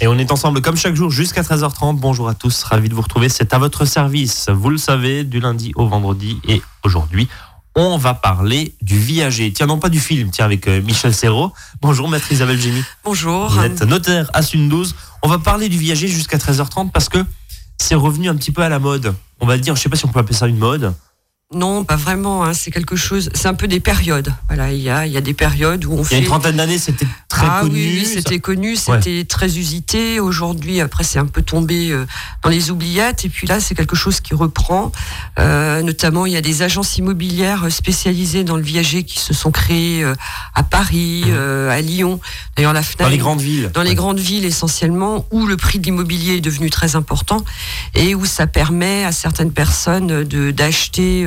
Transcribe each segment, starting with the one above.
Et on est ensemble comme chaque jour jusqu'à 13h30. Bonjour à tous, ravi de vous retrouver. C'est à votre service, vous le savez, du lundi au vendredi. Et aujourd'hui, on va parler du viager. Tiens, non pas du film, tiens, avec euh, Michel Serrault. Bonjour, maître Isabelle Génie. Bonjour. Vous êtes notaire à Sundouze. On va parler du viager jusqu'à 13h30 parce que c'est revenu un petit peu à la mode. On va dire, je sais pas si on peut appeler ça une mode. Non, pas vraiment. Hein. C'est quelque chose. C'est un peu des périodes. Voilà, il y a, il y a des périodes où on fait. Il y a une trentaine d'années, c'était très ah, connu. Oui, oui c'était connu, c'était très usité. Aujourd'hui, après, c'est un peu tombé euh, dans les oubliettes. Et puis là, c'est quelque chose qui reprend. Euh, notamment, il y a des agences immobilières spécialisées dans le viager qui se sont créées euh, à Paris, Mmh. euh, à Lyon. D'ailleurs, la Fnac. Dans les grandes villes. Dans les grandes villes essentiellement, où le prix de l'immobilier est devenu très important et où ça permet à certaines personnes de d'acheter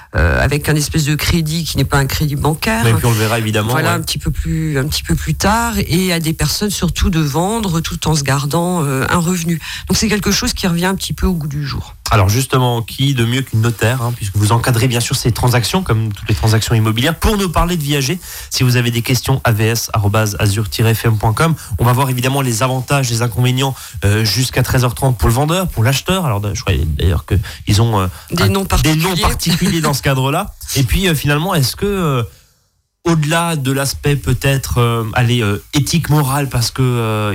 euh, avec un espèce de crédit qui n'est pas un crédit bancaire. Et puis on le verra évidemment. Voilà ouais. un petit peu plus un petit peu plus tard et à des personnes surtout de vendre tout en se gardant euh, un revenu. Donc c'est quelque chose qui revient un petit peu au goût du jour. Alors justement, qui de mieux qu'une notaire, hein, puisque vous encadrez bien sûr ces transactions, comme toutes les transactions immobilières, pour nous parler de viager. Si vous avez des questions, avs.azur-fm.com. On va voir évidemment les avantages, les inconvénients euh, jusqu'à 13h30 pour le vendeur, pour l'acheteur. Alors je crois d'ailleurs qu'ils ont euh, Des noms des particuliers. noms particuliers dans ce cadre-là. Et puis euh, finalement, est-ce que euh, au-delà de l'aspect peut-être euh, allez, éthique morale parce que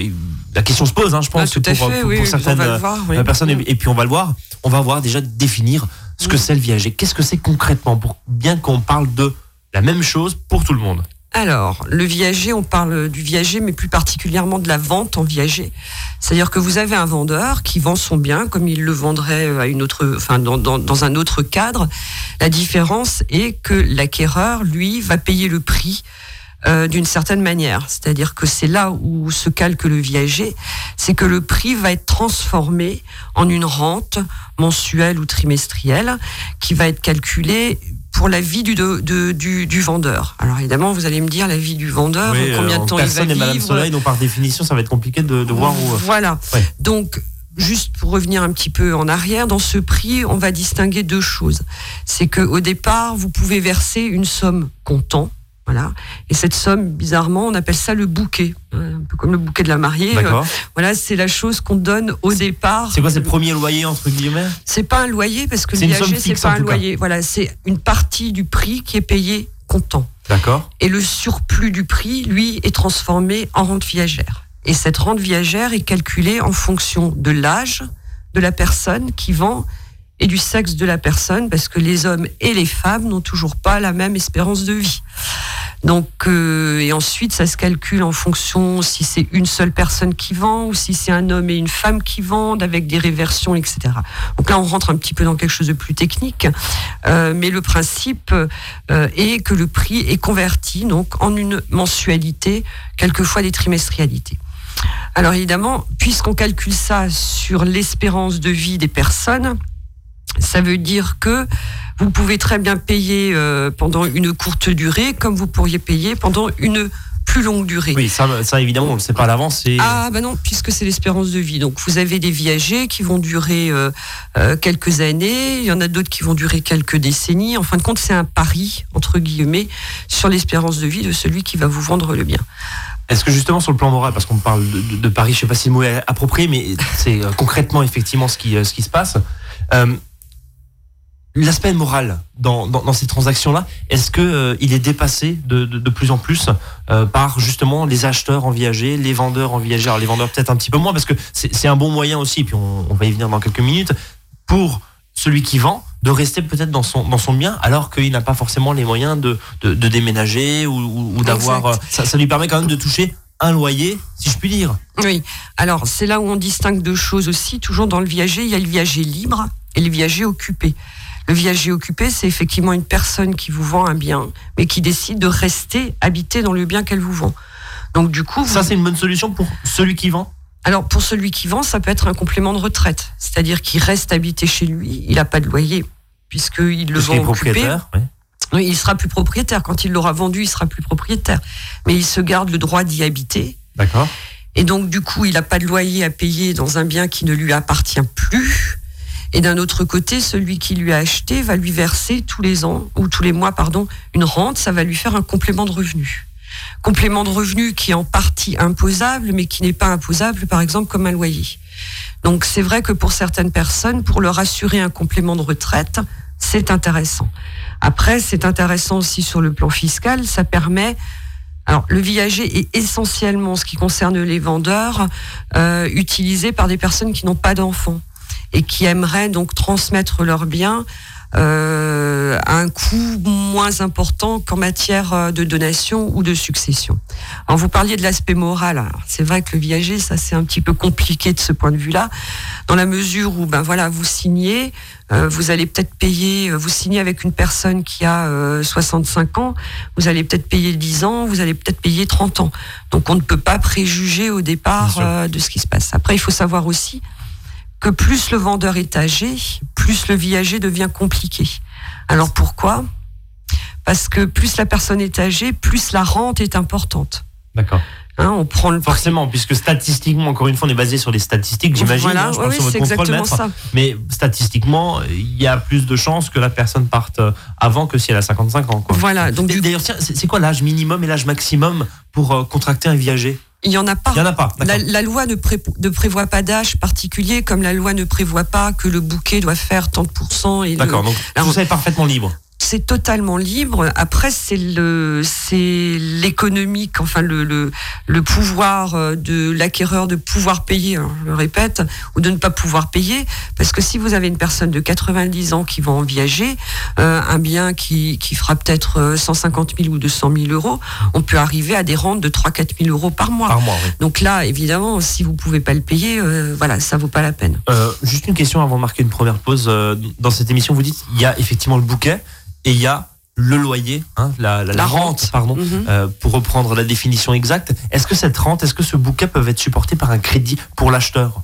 la question se pose hein, je pense Ah, tout à pour, fait, pour- oui, pour on certaines voir. oui. personnes et, et puis on va le voir on va voir déjà définir ce que c'est le viager qu'est-ce que c'est concrètement pour bien qu'on parle de la même chose pour tout le monde? Alors, le viager, on parle du viager, mais plus particulièrement de la vente en viager. C'est-à-dire que vous avez un vendeur qui vend son bien comme il le vendrait à une autre, enfin, dans, un autre cadre. La différence est que l'acquéreur, lui, va payer le prix euh, d'une certaine manière. C'est-à-dire que c'est là où se calque le viager, c'est que le prix va être transformé en une rente mensuelle ou trimestrielle qui va être calculée pour la vie du, de- de- du, du vendeur. Alors évidemment, vous allez me dire la vie du vendeur, Oui, combien euh, de temps il va personne n'est Madame vivre. Soleil donc par définition ça va être compliqué de, de voir où euh, Voilà. Ouais. Donc, juste pour revenir un petit peu en arrière, dans ce prix, on va distinguer deux choses. C'est que au départ, vous pouvez verser une somme comptant. Voilà. Et cette somme, bizarrement, on appelle ça le bouquet. Un peu comme le bouquet de la mariée. Euh, Voilà, c'est la chose qu'on donne au départ. c'est quoi c'est le premier loyer entre guillemets? C'est pas un loyer parce que le C'est pas un cas. loyer. Voilà, c'est une partie du prix qui est payé comptant. d'accord Et le surplus du prix, lui, est transformé en rente viagère. Et cette rente viagère est calculée en fonction de l'âge de la personne qui vend et du sexe de la personne, parce que les hommes et les femmes n'ont toujours pas la même espérance de vie. Donc, euh, et ensuite, ça se calcule en fonction si c'est une seule personne qui vend ou si c'est un homme et une femme qui vendent avec des réversions, etc. Donc là, on rentre un petit peu dans quelque chose de plus technique, euh, mais le principe euh, est que le prix est converti donc en une mensualité, quelquefois des trimestrialités. Alors évidemment, puisqu'on calcule ça sur l'espérance de vie des personnes, ça veut dire que vous pouvez très bien payer euh, pendant une courte durée, comme vous pourriez payer pendant une plus longue durée. oui ça, ça évidemment on le sait pas à l'avance Ah bah non, puisque c'est l'espérance de vie. Donc vous avez des viagers qui vont durer euh, euh, quelques années, il y en a d'autres qui vont durer quelques décennies. En fin de compte, c'est un pari, entre guillemets, sur l'espérance de vie de celui qui va vous vendre le bien. Est-ce que justement sur le plan moral, parce qu'on parle de, de- de Paris, je sais pas si le mot est approprié, mais c'est euh, concrètement effectivement ce qui, ce qui se passe. L'aspect moral dans, dans, dans ces transactions-là, est-ce que euh, il est dépassé de, de, de plus en plus euh, par justement les acheteurs en viager, les vendeurs en viager Alors les vendeurs peut-être un petit peu moins, parce que c'est c'est un bon moyen aussi, puis on, on va y venir dans quelques minutes, pour celui qui vend de rester peut-être dans son, dans son bien alors qu'il n'a pas forcément les moyens de, de, de déménager ou, ou- ou d'avoir... Euh, Ça, ça lui permet quand même de toucher un loyer, si je puis dire. Oui. Alors c'est là où on distingue deux choses aussi. Toujours dans le viager, il y a le viager libre et le viager occupé. Le viager occupé, c'est effectivement une personne qui vous vend un bien, mais qui décide de rester habiter dans le bien qu'elle vous vend. Donc du coup, Ça, vous- c'est une bonne solution pour celui qui vend? Alors pour celui qui vend, ça peut être un complément de retraite, c'est-à-dire qu'il reste habité chez lui, il n'a pas de loyer puisqu'il le vend occupé. propriétaire. ouais. Oui, il sera plus propriétaire quand il l'aura vendu, il sera plus propriétaire. Mais il se garde le droit d'y habiter D'accord. et donc du coup, il n'a pas de loyer à payer dans un bien qui ne lui appartient plus. Et d'un autre côté, celui qui lui a acheté va lui verser tous les ans ou tous les mois, pardon, une rente. Ça va lui faire un complément de revenu. complément de revenu qui est en partie imposable, mais qui n'est pas imposable, par exemple, comme un loyer. Donc c'est vrai que pour certaines personnes, pour leur assurer un complément de retraite, c'est intéressant. Après, c'est intéressant aussi sur le plan fiscal, ça permet alors, le viager est essentiellement, ce qui concerne les vendeurs, euh, utilisé par des personnes qui n'ont pas d'enfants et qui aimeraient donc transmettre leurs biens euh, à un coût moins important qu'en matière euh, de donation ou de succession. Alors vous parliez de l'aspect moral. C'est vrai que le viager, ça c'est un petit peu compliqué de ce point de vue-là, dans la mesure où ben voilà, vous signez, euh, vous allez peut-être payer, vous signez avec une personne qui a 65 ans, vous allez peut-être payer 10 ans, vous allez peut-être payer 30 ans. Donc on ne peut pas préjuger au départ de ce qui se passe. Après, il faut savoir aussi que plus le vendeur est âgé, plus le viager devient compliqué. Alors pourquoi? Parce que plus la personne est âgée, plus la rente est importante. D'accord. Hein, on prend le Forcément, puisque statistiquement, encore une fois, on est basé sur les statistiques, j'imagine. Voilà, hein, oui, c'est exactement ça. Mais statistiquement, il y a plus de chances que la personne parte avant que si elle a 55 ans. Voilà. Donc d'ailleurs, c'est quoi l'âge minimum et l'âge maximum pour euh, contracter un viager il n'y en a pas. Il y en a pas. La, loi ne, prévoit pas d'âge particulier, comme la loi ne prévoit pas que le bouquet doit faire tant de pourcents. D'accord, donc vous êtes parfaitement libre c'est totalement libre. Après, c'est le, c'est l'économique, enfin le, le, le, pouvoir euh, de l'acquéreur de pouvoir payer, hein, je le répète, ou de ne pas pouvoir payer, parce que si vous avez une personne de 90 ans qui va en viager, euh, un bien qui, qui fera peut-être 150 euh, 000 ou 200 000 euros, on peut arriver à des rentes de 3-4 000 euros par mois. Par mois oui. Donc là, évidemment, si vous pouvez pas le payer, voilà, ça vaut pas la peine. juste une question avant de marquer une première pause. dans cette émission, vous dites, il y a effectivement le bouquet et il y a le loyer, hein, la, rente, pardon, mhm. euh, pour reprendre la définition exacte. Est-ce que cette rente, est-ce que ce bouquet peut être supporté par un crédit pour l'acheteur?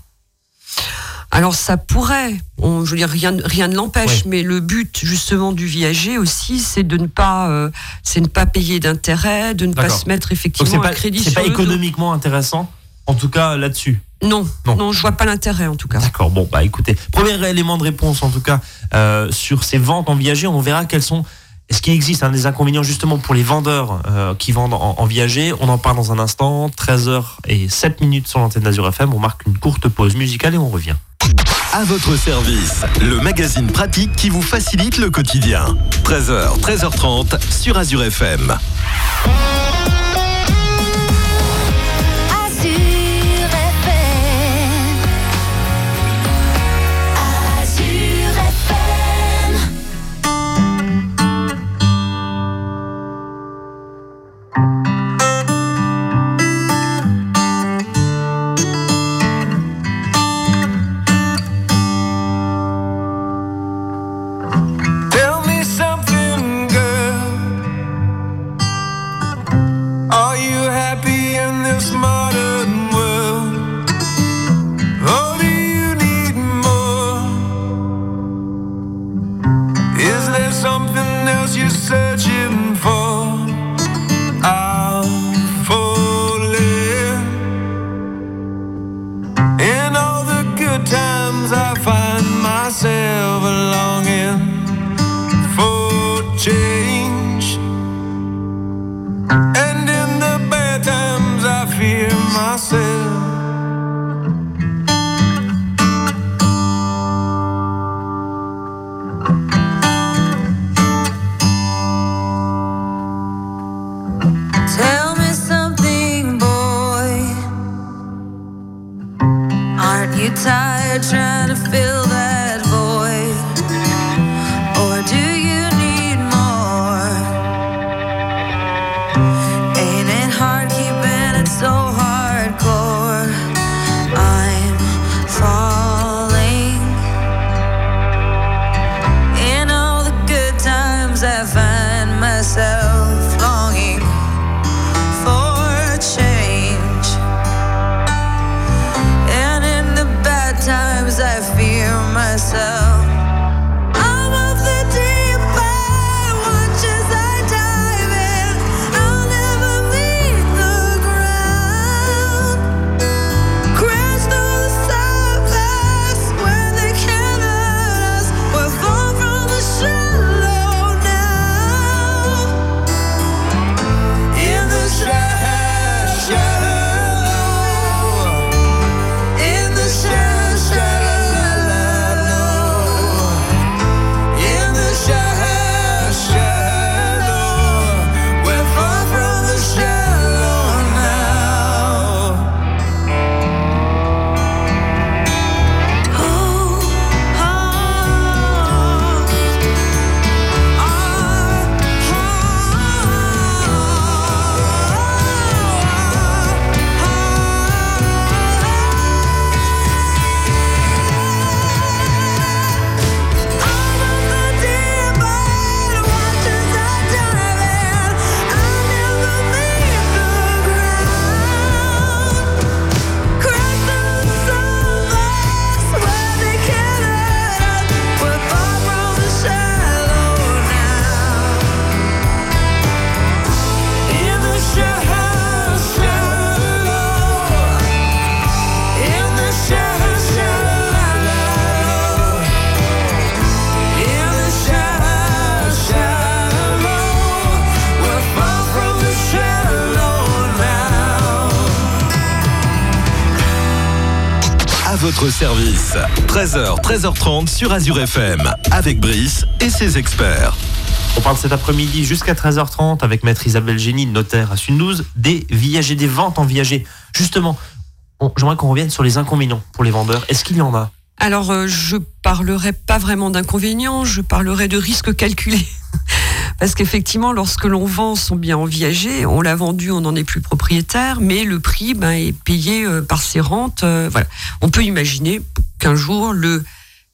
Alors ça pourrait, je veux dire rien, rien ne l'empêche, mais le but justement du viager aussi, c'est de ne pas, euh, c'est ne pas payer d'intérêt, de ne pas se mettre effectivement un crédit. C'est pas économiquement intéressant, en tout cas là-dessus. Non, non, je vois pas l'intérêt en tout cas. D'accord, bon, bah écoutez, premier élément de réponse en tout cas euh, sur ces ventes en viager, on verra quels sont. Est-ce qu'il existe un des inconvénients justement pour les vendeurs euh, qui vendent en, viager On en parle dans un instant, 13h et 7 minutes sur l'antenne d'Azur FM. On marque une courte pause musicale et on revient. À votre service, le magazine pratique qui vous facilite le quotidien. 13h, 13h30 sur Azure FM. Service. 13h, 13h30 sur Azure FM, avec Brice et ses experts. On parle cet après-midi jusqu'à 13h30 avec maître Isabelle Génie, notaire à Sundouze, des viagers, des ventes en viager. Justement, j'aimerais qu'on revienne sur les inconvénients pour les vendeurs. Est-ce qu'il y en a? Alors, euh, je parlerai pas vraiment d'inconvénients, je parlerai de risques calculés. Parce qu'effectivement, lorsque l'on vend son bien en viager, on l'a vendu, on n'en est plus propriétaire, mais le prix ben, est payé euh, par ses rentes. Euh. On peut imaginer qu'un jour, le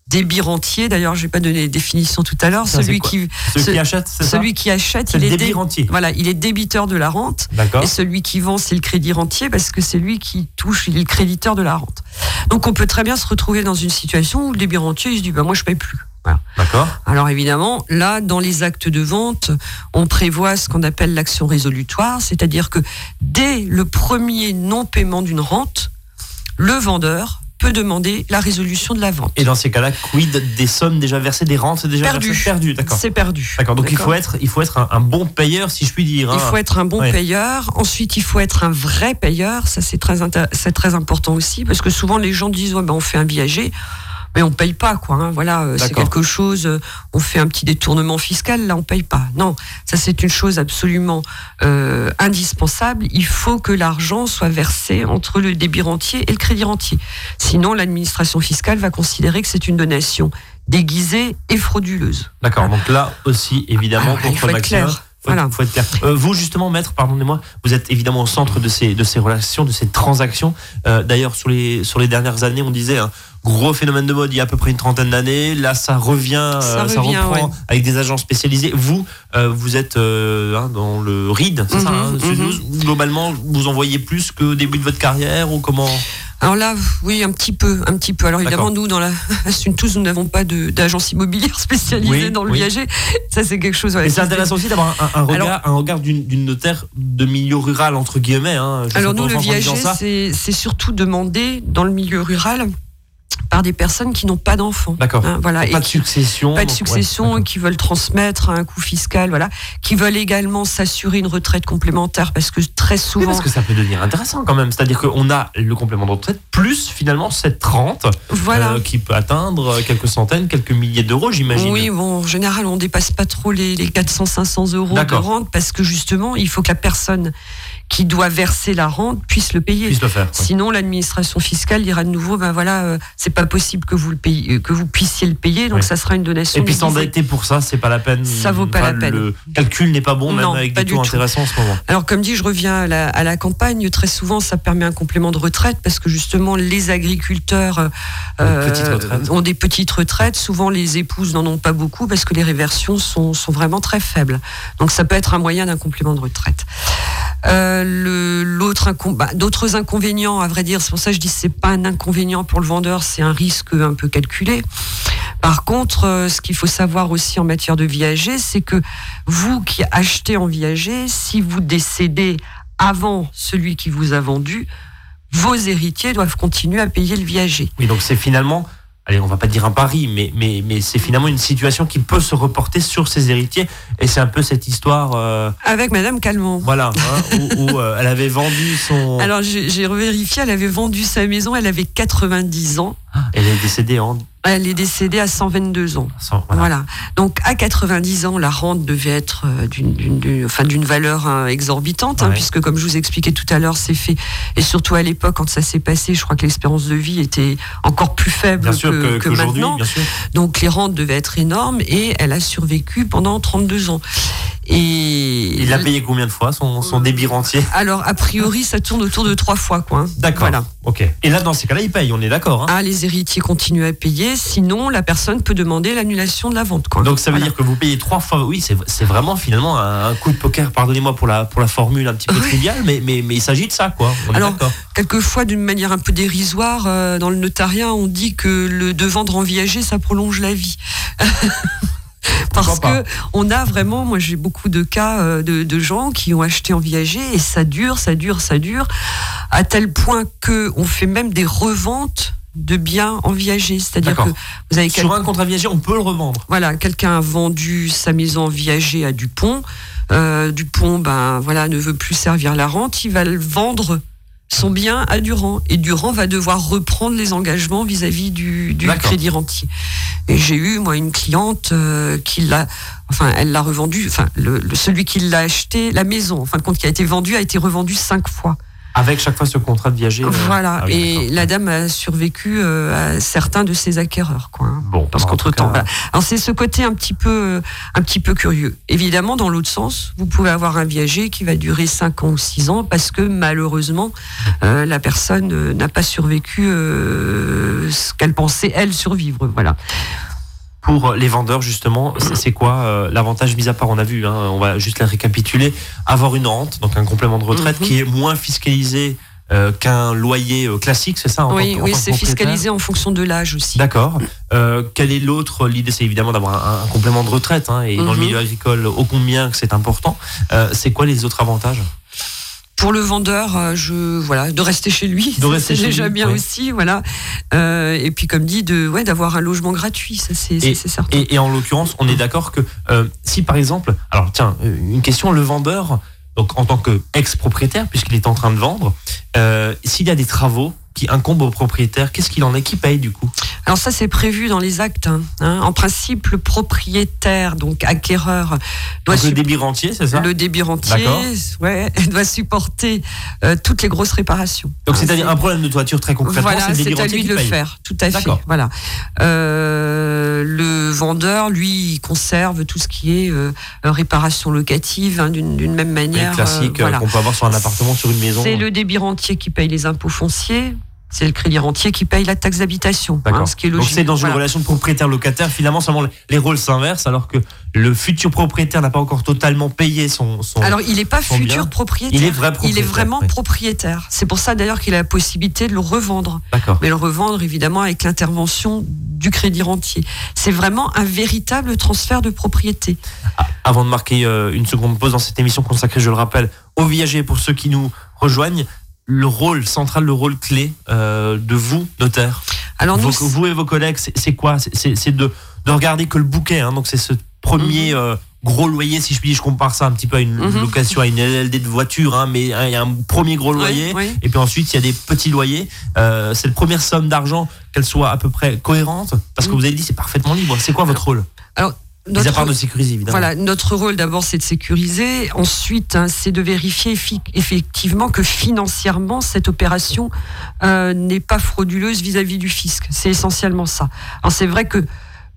débit rentier, d'ailleurs, je n'ai pas donné les définitions tout à l'heure, celui qui, celui qui achète, c'est celui qui achète, il est débit rentier. Voilà, il est débiteur de la rente. Et celui qui vend, c'est le crédit rentier parce que c'est lui qui touche, il est le créditeur de la rente. Donc on peut très bien se retrouver dans une situation où le débit rentier, il se dit, bah, moi je paye plus. D'accord. Alors évidemment, là, dans les actes de vente, on prévoit ce qu'on appelle l'action résolutoire, c'est-à-dire que dès le premier non-paiement d'une rente, le vendeur peut demander la résolution de la vente. Et dans ces cas-là, quid des sommes déjà versées, des rentes déjà perdu. perdues d'accord. C'est perdu. D'accord. Donc il faut être, il faut être un, bon payeur, si je puis dire. Hein. Il faut être un bon payeur. Ensuite, il faut être un vrai payeur. Ça, c'est très, c'est très important aussi, parce que souvent les gens disent, ouais, ben, on fait un viager mais on paye pas quoi. Hein. Voilà, euh, c'est quelque chose. Euh, on fait un petit détournement fiscal, là on paye pas. Non, ça c'est une chose absolument euh, indispensable. Il faut que l'argent soit versé entre le débit rentier et le crédit rentier. Sinon, l'administration fiscale va considérer que c'est une donation déguisée et frauduleuse. D'accord. Donc là aussi, évidemment, ah, contre clair. Voilà. Faut être clair. vous justement, maître, pardonnez-moi, vous êtes évidemment au centre de ces de ces relations, de ces transactions. D'ailleurs, sur les sur les dernières années, on disait hein, gros phénomène de mode il y a à peu près une trentaine d'années. Là, ça revient, ça, euh, reprend avec des agents spécialisés. Vous, euh, vous êtes euh, hein, dans le RID, c'est ça hein, mhm, mhm. Globalement, vous en voyez plus que début de votre carrière ou comment alors là, oui, un petit peu, un petit peu. Alors évidemment, nous, dans la tous, nous n'avons pas d'agence immobilière spécialisée dans le viager. Ça, c'est quelque chose. Et c'est intéressant aussi d'avoir un, regard, un regard d'une notaire de milieu rural entre guillemets. Hein. alors nous, le viager, c'est surtout demandé dans le milieu rural par des personnes qui n'ont pas d'enfants. D'accord. Hein, voilà. Pas de succession. Pas de succession, qui veulent transmettre un coût fiscal, voilà. Qui veulent également s'assurer une retraite complémentaire parce que très souvent. parce que ça peut devenir intéressant quand même. C'est-à-dire qu'on a le complément de retraite plus finalement cette rente voilà. Euh, qui peut atteindre quelques centaines, quelques milliers d'euros, j'imagine. Oui, bon, en général, on dépasse pas trop les, les 400-500 euros de rente parce que justement, il faut que la personne qui doit verser la rente puisse le payer. le faire, Sinon, l'administration fiscale dira de nouveau, ben voilà, euh, c'est pas possible que vous le payiez, euh, que vous puissiez le payer, donc ça sera une donation. Et puis s'endetter pour ça, c'est pas la peine. Ça vaut pas la peine. Le calcul n'est pas bon, même avec des taux intéressants en ce moment. Alors, comme dit, je reviens à la, campagne. Très souvent, ça permet un complément de retraite parce que justement, les agriculteurs euh, ont des petites retraites. Souvent, les épouses n'en ont pas beaucoup parce que les réversions sont, sont vraiment très faibles. Donc, ça peut être un moyen d'un complément de retraite. Euh, bah, d'autres inconvénients, à vrai dire, c'est pour ça que je dis c'est pas un inconvénient pour le vendeur, c'est un risque un peu calculé. Par contre, euh, ce qu'il faut savoir aussi en matière de viager, c'est que vous qui achetez en viager, si vous décédez avant celui qui vous a vendu, vos héritiers doivent continuer à payer le viager. Oui, donc c'est finalement allez, on va pas dire un pari, mais, mais, mais c'est finalement une situation qui peut se reporter sur ses héritiers. Et c'est un peu cette histoire. Euh, Avec Madame Calmont. Voilà, hein, où, euh, elle avait vendu son. Alors j'ai revérifié, elle avait vendu sa maison, elle avait 90 ans. Elle est décédée en elle est décédée à 122 ans. voilà. Donc à 90 ans, la rente devait être euh, d'une enfin, valeur hein, exorbitante, hein, puisque comme je vous expliquais tout à l'heure, c'est fait. Et surtout à l'époque, quand ça s'est passé, je crois que l'espérance de vie était encore plus faible que, que, maintenant. Donc les rentes devaient être énormes et elle a survécu pendant 32 ans. Et il a payé combien de fois son, son débit rentier? Alors a priori, ça tourne autour de trois fois, quoi. Hein. D'accord. Ok. Et là, dans ces cas-là, il paye. On est d'accord. Ah, les héritiers continuent à payer sinon la personne peut demander l'annulation de la vente. Donc ça veut dire que vous payez trois fois. Oui, c'est vraiment finalement un, coup de poker. Pardonnez-moi pour la pour la formule un petit peu triviale, mais mais, mais il s'agit de ça, quoi. Alors quelquefois, d'une manière un peu dérisoire, euh, dans le notariat, on dit que le de vendre en viager, ça prolonge la vie. Parce que on a vraiment, moi j'ai beaucoup de cas euh, de, de, gens qui ont acheté en viager et ça dure, ça dure, ça dure, à tel point que on fait même des reventes de biens en viager. C'est-à-dire que vous avez sur un contrat viager, on peut le revendre. Voilà, quelqu'un a vendu sa maison en viager à Dupont. Euh, Dupont, ben voilà, ne veut plus servir la rente, il va le vendre son bien à Durand. Et Durand va devoir reprendre les engagements vis-à-vis du, du crédit rentier. Et j'ai eu, moi, une cliente euh, qui l'a, enfin, elle l'a revendu, enfin, le, celui qui l'a acheté, la maison, en fin de compte, qui a été vendue, a été revendue cinq fois. Avec chaque fois ce contrat de viager. Euh, voilà. Ah et la dame a survécu euh, à certains de ses acquéreurs, quoi. Hein. Bon, parce qu'entre temps, alors c'est ce côté un petit peu, un petit peu curieux. Évidemment, dans l'autre sens, vous pouvez avoir un viager qui va durer 5 ans ou 6 ans parce que malheureusement, euh, la personne n'a pas survécu ce qu'elle pensait elle survivre. Voilà pour les vendeurs justement c'est quoi euh, l'avantage mis à part on a vu hein, on va juste la récapituler avoir une rente donc un complément de retraite mhm. qui est moins fiscalisé euh, qu'un loyer euh, classique, c'est ça Oui, oui c'est fiscalisé en fonction de l'âge aussi. D'accord. quelle est l'autre L'idée, c'est évidemment d'avoir un, complément de retraite, hein, et dans le mhm. milieu agricole, ô combien que c'est important. c'est quoi les autres avantages? Pour le vendeur, euh, je voilà, de rester chez lui, c'est déjà bien aussi, voilà. Euh, et puis comme dit, de ouais, d'avoir un logement gratuit, ça c'est certain. Et, et, en l'occurrence, on est d'accord que euh, si par exemple, alors tiens, une question, le vendeur, donc en tant qu'ex-propriétaire, puisqu'il est en train de vendre, s'il y a des travaux qui incombe au propriétaire. Qu'est-ce qu'il en est qui paye du coup? Alors ça c'est prévu dans les actes. Hein. Hein. En principe, le propriétaire, donc acquéreur, doit donc le débit rentier, c'est ça? Le débit rentier, ouais, doit supporter euh, toutes les grosses réparations. Donc hein, c'est-à-dire un problème de toiture très concrètement, voilà, c'est à lui de le faire, tout à fait. Voilà. Euh, le vendeur, lui, il conserve tout ce qui est euh, réparation locative d'une même manière. classique qu'on peut avoir sur un appartement, sur une maison. C'est le débit rentier qui paye les impôts fonciers c'est le crédit rentier qui paye la taxe d'habitation. Hein, ce qui est logique. Donc c'est dans une relation de propriétaire-locataire, finalement seulement les rôles s'inversent alors que le futur propriétaire n'a pas encore totalement payé son. son alors il n'est pas futur propriétaire. Il est vrai propriétaire. Il est vraiment propriétaire. C'est pour ça d'ailleurs qu'il a la possibilité de le revendre. D'accord. Mais le revendre évidemment avec l'intervention du crédit rentier. C'est vraiment un véritable transfert de propriété. Ah, avant de marquer euh, une seconde pause dans cette émission consacrée, je le rappelle, aux viagers pour ceux qui nous rejoignent, le rôle central, le rôle clé euh, de vous, notaire Alors nous, vous, et vos collègues, c'est quoi? C'est de, de regarder que le bouquet. Hein, donc c'est ce premier mhm. euh, gros loyer, si je puis dire, je compare ça un petit peu à une mhm. location, à une LLD de voiture, hein, mais hein, il y a un premier gros loyer, et puis ensuite il y a des petits loyers. Euh, c'est la première somme d'argent, qu'elle soit à peu près cohérente, parce que mhm. vous avez dit c'est parfaitement libre. C'est quoi votre rôle? Alors, notre, de sécuriser, évidemment. Voilà, notre rôle d'abord, c'est de sécuriser. Ensuite, hein, c'est de vérifier effectivement que financièrement, cette opération euh, n'est pas frauduleuse vis-à-vis du fisc. C'est essentiellement ça. Alors, c'est vrai que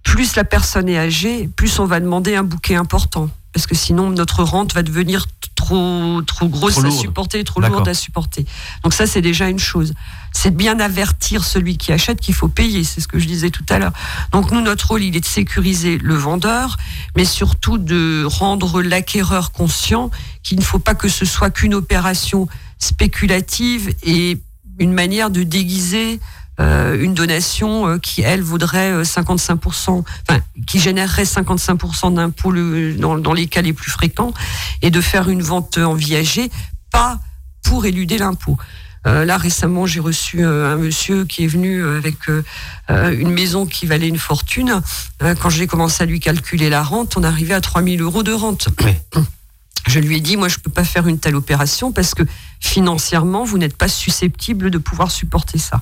plus la personne est âgée, plus on va demander un bouquet important. Parce que sinon, notre rente va devenir trop, trop grosse à supporter, trop lourde à supporter. Donc ça, c'est déjà une chose. C'est bien avertir celui qui achète qu'il faut payer, c'est ce que je disais tout à l'heure. Donc nous, notre rôle, il est de sécuriser le vendeur, mais surtout de rendre l'acquéreur conscient qu'il ne faut pas que ce soit qu'une opération spéculative et une manière de déguiser une donation euh, qui, elle, vaudrait 55%, euh, enfin, qui générerait 55% d'impôts dans, dans les cas les plus fréquents, et de faire une vente en viager, pas pour éluder l'impôt. là récemment, j'ai reçu un monsieur qui est venu avec une maison qui valait une fortune. quand j'ai commencé à lui calculer la rente, on arrivait à 3000 euros de rente. Je lui ai dit, moi, je ne peux pas faire une telle opération parce que financièrement, vous n'êtes pas susceptible de pouvoir supporter ça.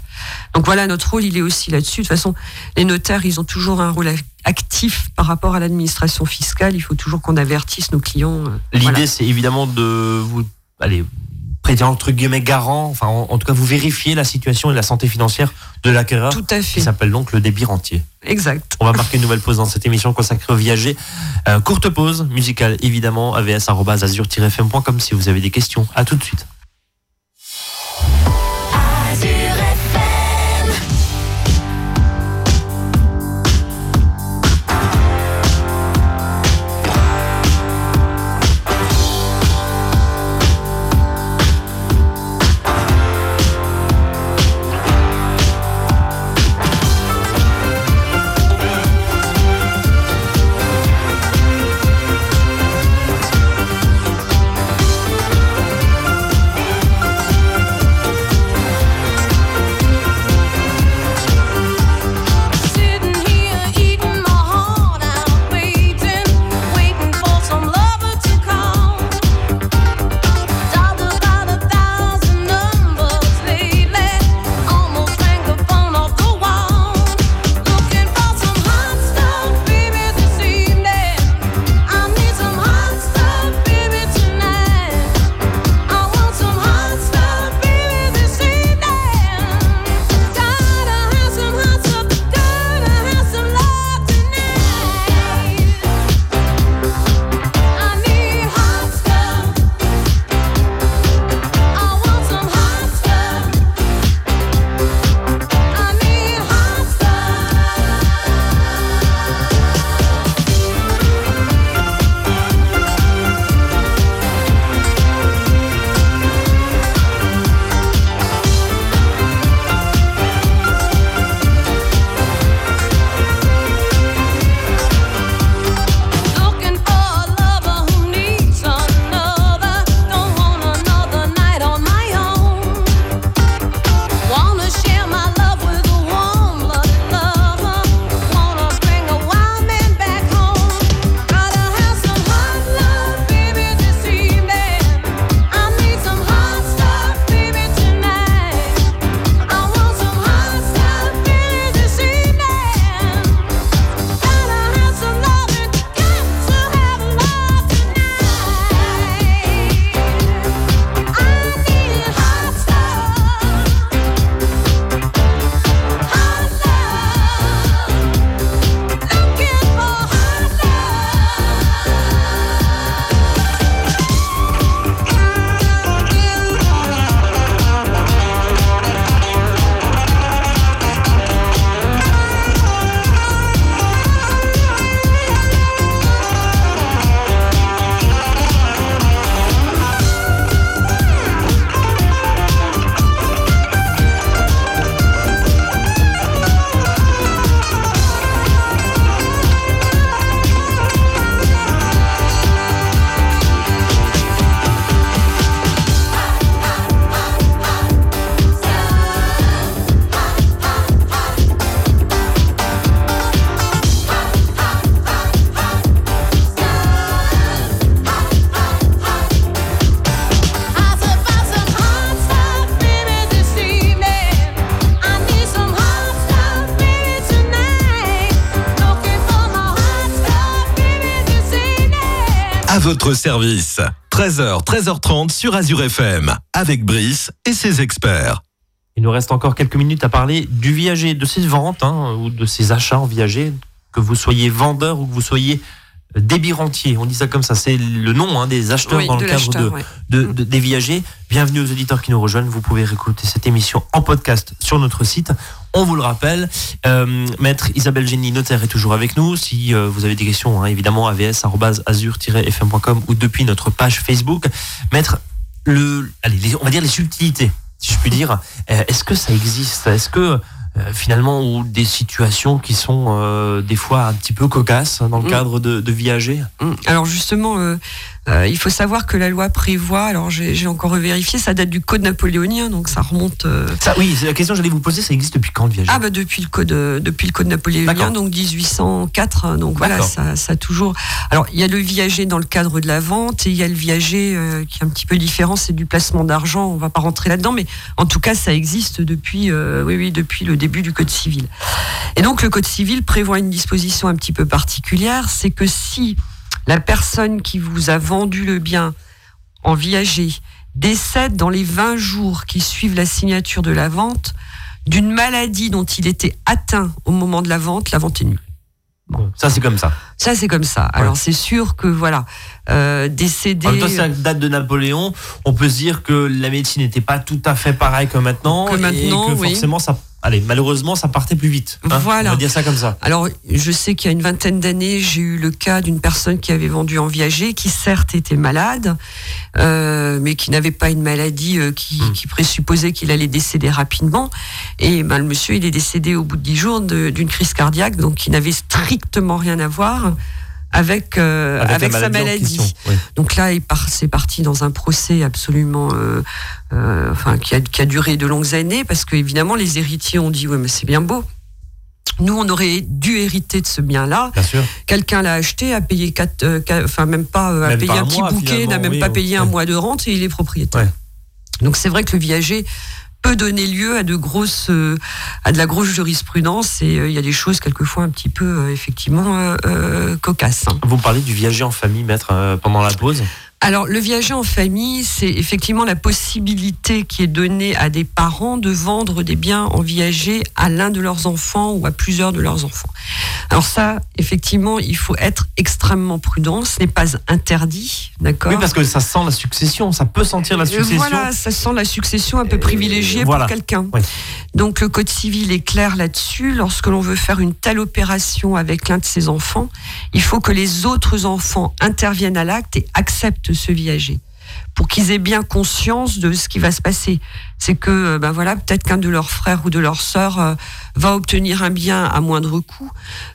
Donc voilà, notre rôle, il est aussi là-dessus. De toute façon, les notaires, ils ont toujours un rôle actif par rapport à l'administration fiscale. Il faut toujours qu'on avertisse nos clients. Euh, L'idée, c'est évidemment de vous allez, prêter entre guillemets garant, enfin en, tout cas vous vérifiez la situation et la santé financière de l'acquéreur. Tout à fait. Qui s'appelle donc le débit rentier. Exact. On va marquer une nouvelle pause dans cette émission consacrée au viager. Euh, courte pause musicale évidemment, avs.azur-fm.com si vous avez des questions. À tout de suite. Votre service. 13h, 13h30 sur Azure FM, avec Brice et ses experts. Il nous reste encore quelques minutes à parler du viager, de ses ventes hein, ou de ses achats en viager, que vous soyez vendeur ou que vous soyez Débirantier, on dit ça comme ça, c'est le nom hein, des acheteurs dans le cadre de, des viagers. Bienvenue aux auditeurs qui nous rejoignent. Vous pouvez réécouter cette émission en podcast sur notre site. On vous le rappelle, euh, maître Isabelle Génie, notaire, est toujours avec nous. Si euh, vous avez des questions, hein, évidemment, avs-azur-fm.com ou depuis notre page Facebook. Maître, le, allez, on va dire les subtilités, si je puis dire. Euh, est-ce que ça existe? Est-ce que finalement ou des situations qui sont des fois un petit peu cocasses dans le mm. cadre de, de viager? Mm. Alors justement, euh, il faut savoir que la loi prévoit, alors j'ai encore vérifié, ça date du code napoléonien, donc ça remonte. Euh, ça, oui, la question que j'allais vous poser, ça existe depuis quand le viager? Ah bah depuis le code, euh, depuis le code napoléonien, donc 1804. Donc voilà, ça, ça toujours. Alors il y a le viager dans le cadre de la vente et il y a le viager qui est un petit peu différent, c'est du placement d'argent. On va pas rentrer là-dedans, mais en tout cas ça existe depuis, oui oui, depuis le début du code civil. Et donc le code civil prévoit une disposition un petit peu particulière, c'est que si la personne qui vous a vendu le bien en viager décède dans les 20 jours qui suivent la signature de la vente d'une maladie dont il était atteint au moment de la vente, la vente est nulle. Ça, c'est comme ça. Ça, c'est comme ça. Alors, c'est sûr que, voilà, euh, décédé. En c'est la date de Napoléon. On peut se dire que la médecine n'était pas tout à fait pareille que maintenant. Que maintenant, et que forcément, ça allez, malheureusement, ça partait plus vite. Hein. voilà. On va dire ça comme ça. Alors, je sais qu'il y a une vingtaine d'années, j'ai eu le cas d'une personne qui avait vendu en viager, qui certes était malade, euh, mais qui n'avait pas une maladie euh, qui, hmm. qui, présupposait qu'il allait décéder rapidement. Et ben, le monsieur, il est décédé au bout de dix jours d'une crise cardiaque, donc qui n'avait strictement rien à voir avec euh, avec, sa maladie. Donc là, il c'est parti dans un procès absolument, euh, euh, enfin qui a, qui a duré de longues années parce que évidemment les héritiers ont dit ouais mais c'est bien beau. Nous, on aurait dû hériter de ce bien-là. Quelqu'un l'a acheté, a payé quatre, enfin même pas, a payé un, petit bouquet, n'a même pas payé un mois de rente et il est propriétaire. Donc c'est vrai que le viager peut donner lieu à de grosses, euh, à de la grosse jurisprudence et euh, il y a des choses quelquefois un petit peu euh, effectivement cocasses. Vous parlez du viager en famille, maître, pendant la pause? Alors, le viager en famille, c'est effectivement la possibilité qui est donnée à des parents de vendre des biens en viager à l'un de leurs enfants ou à plusieurs de leurs enfants. Alors ça, effectivement, il faut être extrêmement prudent. Ce n'est pas interdit, d'accord? Oui, parce que ça sent la succession. Ça peut sentir la succession. Voilà, ça sent la succession un peu privilégiée pour quelqu'un. Donc, le code civil est clair là-dessus. Lorsque l'on veut faire une telle opération avec l'un de ses enfants, il faut que les autres enfants interviennent à l'acte et acceptent ce viager pour qu'ils aient bien conscience de ce qui va se passer. C'est que, euh, ben voilà, peut-être qu'un de leurs frères ou de leurs sœurs euh, va obtenir un bien à moindre coût,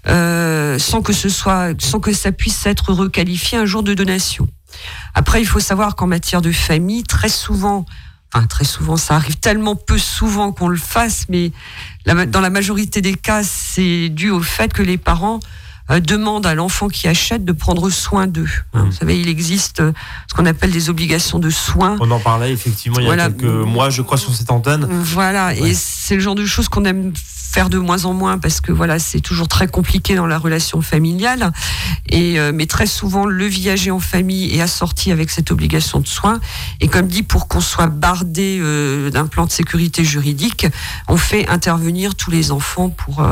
euh, sans que ce soit, sans que ça puisse être requalifié un jour de donation. Après, il faut savoir qu'en matière de famille, très souvent, enfin très souvent, ça arrive tellement peu souvent qu'on le fasse, mais dans la majorité des cas, c'est dû au fait que les parents euh, demande à l'enfant qui achète de prendre soin d'eux. Hein, mmh. Vous savez, il existe euh, ce qu'on appelle des obligations de soins. On en parlait effectivement il y a quelques mois, je crois, sur cette antenne. Voilà, et c'est le genre de choses qu'on aime faire de moins en moins parce que voilà, c'est toujours très compliqué dans la relation familiale. Et euh, mais très souvent, le viager en famille est assorti avec cette obligation de soins. Et comme dit, pour qu'on soit bardé d'un plan de sécurité juridique, on fait intervenir tous les enfants pour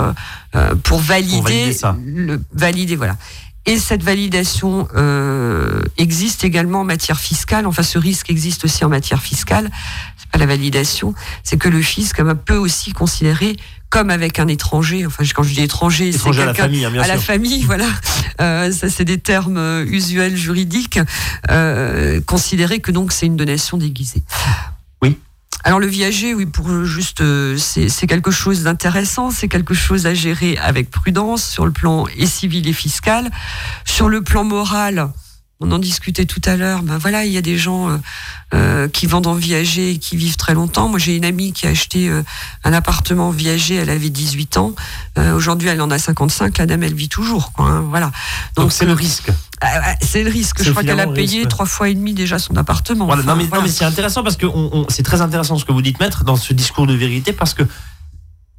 euh, pour valider, le valider voilà. Et cette validation euh, existe également en matière fiscale. Enfin, ce risque existe aussi en matière fiscale. C'est pas la validation, c'est que le fisc peut aussi considérer comme avec un étranger. Enfin, quand je dis étranger, c'est à la famille, hein, à la famille, voilà. Euh, ça, c'est des termes euh, usuels juridiques. Euh, considérer que donc c'est une donation déguisée. Alors le viager, oui, pour juste, euh, c'est quelque chose d'intéressant, c'est quelque chose à gérer avec prudence sur le plan et civil et fiscal. Sur le plan moral, on en discutait tout à l'heure. Ben voilà, il y a des gens euh, euh, qui vendent en viager et qui vivent très longtemps. Moi, j'ai une amie qui a acheté un appartement viager. Elle avait 18 ans. Aujourd'hui, elle en a 55. La dame, elle vit toujours. Quoi, hein, voilà. Donc c'est le risque. Ah, c'est le risque. Je crois qu'elle a payé trois fois et demi déjà son appartement. non, mais, c'est intéressant parce que c'est très intéressant ce que vous dites, maître, dans ce discours de vérité, parce que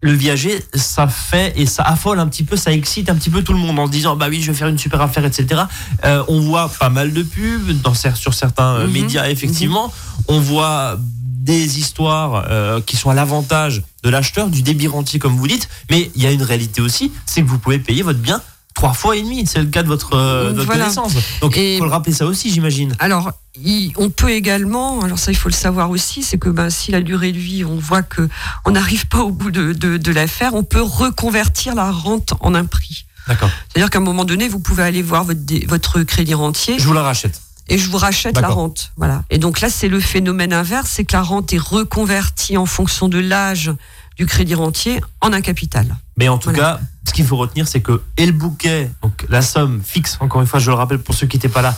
le viager, ça fait et ça affole un petit peu, ça excite un petit peu tout le monde en se disant bah oui, je vais faire une super affaire, etc. Euh, on voit pas mal de pubs dans, sur certains euh, Mhm. médias, effectivement. On voit des histoires euh, qui sont à l'avantage de l'acheteur, du débit rentier, comme vous dites. Mais il y a une réalité aussi, c'est que vous pouvez payer votre bien trois fois et demi. C'est le cas de votre, euh, de votre Voilà. connaissance. Donc, il faut le rappeler ça aussi, j'imagine. Alors, il- on peut également, alors ça il faut le savoir aussi, c'est que ben, si la durée de vie, on voit que on n'arrive pas au bout de, de, de l'affaire, on peut reconvertir la rente en un prix. D'accord. C'est-à-dire qu'à un moment donné, vous pouvez aller voir votre, votre crédit rentier Je vous la rachète. et je vous rachète la rente. Voilà. Et donc là, c'est le phénomène inverse, c'est que la rente est reconvertie en fonction de l'âge du crédit rentier en un capital. Mais en tout Voilà. cas, ce qu'il faut retenir, c'est que et le bouquet, donc la somme fixe, encore une fois, je le rappelle pour ceux qui n'étaient pas là,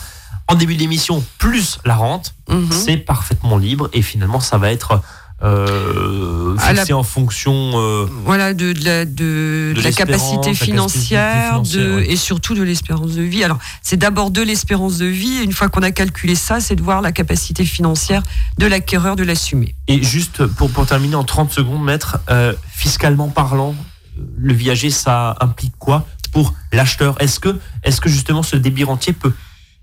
en début d'émission, plus la rente, Mhm. c'est parfaitement libre et finalement, ça va être euh, la- fixé en fonction. euh, Voilà, de, de la, de, De de la l'espérance, capacité la financière, capacité financière, de, ouais. et surtout de l'espérance de vie. Alors, c'est d'abord de l'espérance de vie, et une fois qu'on a calculé ça, c'est de voir la capacité financière de l'acquéreur de l'assumer. Et juste pour, pour terminer en 30 secondes, maître, euh, fiscalement parlant, le viager, ça implique quoi pour l'acheteur? Est-ce que, est que justement ce débit rentier peut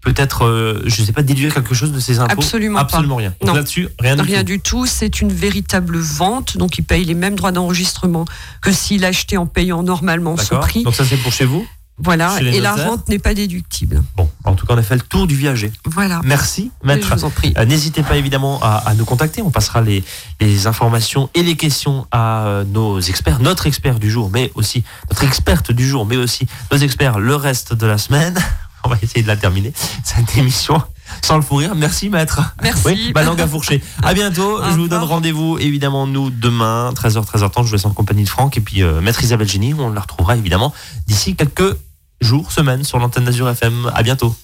peut-être, euh, je sais pas, déduire quelque chose de ses impôts Absolument pas. Absolument rien. Donc Non. là-dessus, rien du Rien tout. du tout, c'est une véritable vente, donc il paye les mêmes droits d'enregistrement que s'il achetait en payant normalement son prix. Donc ça c'est pour chez vous. Voilà, et la rente n'est pas déductible. Bon, en tout cas, on a fait le tour du viager. Voilà. Merci, Je maître. vous en prie. Euh, N'hésitez pas évidemment à, à nous contacter. On passera les, les informations et les questions à euh, nos experts, notre expert du jour, mais aussi notre experte du jour, mais aussi nos experts le reste de la semaine. On va essayer de la terminer, cette émission, sans le fou rire. Merci, maître. Merci. Oui, ma langue à fourcher. À bientôt. Au je vous donne rendez-vous, évidemment, nous, demain, 13h, 13h30. Je vous laisse en compagnie de Franck et puis euh, maître Isabelle Génie. On la retrouvera évidemment d'ici quelques jours, semaines sur l'antenne d'Azur FM. À bientôt.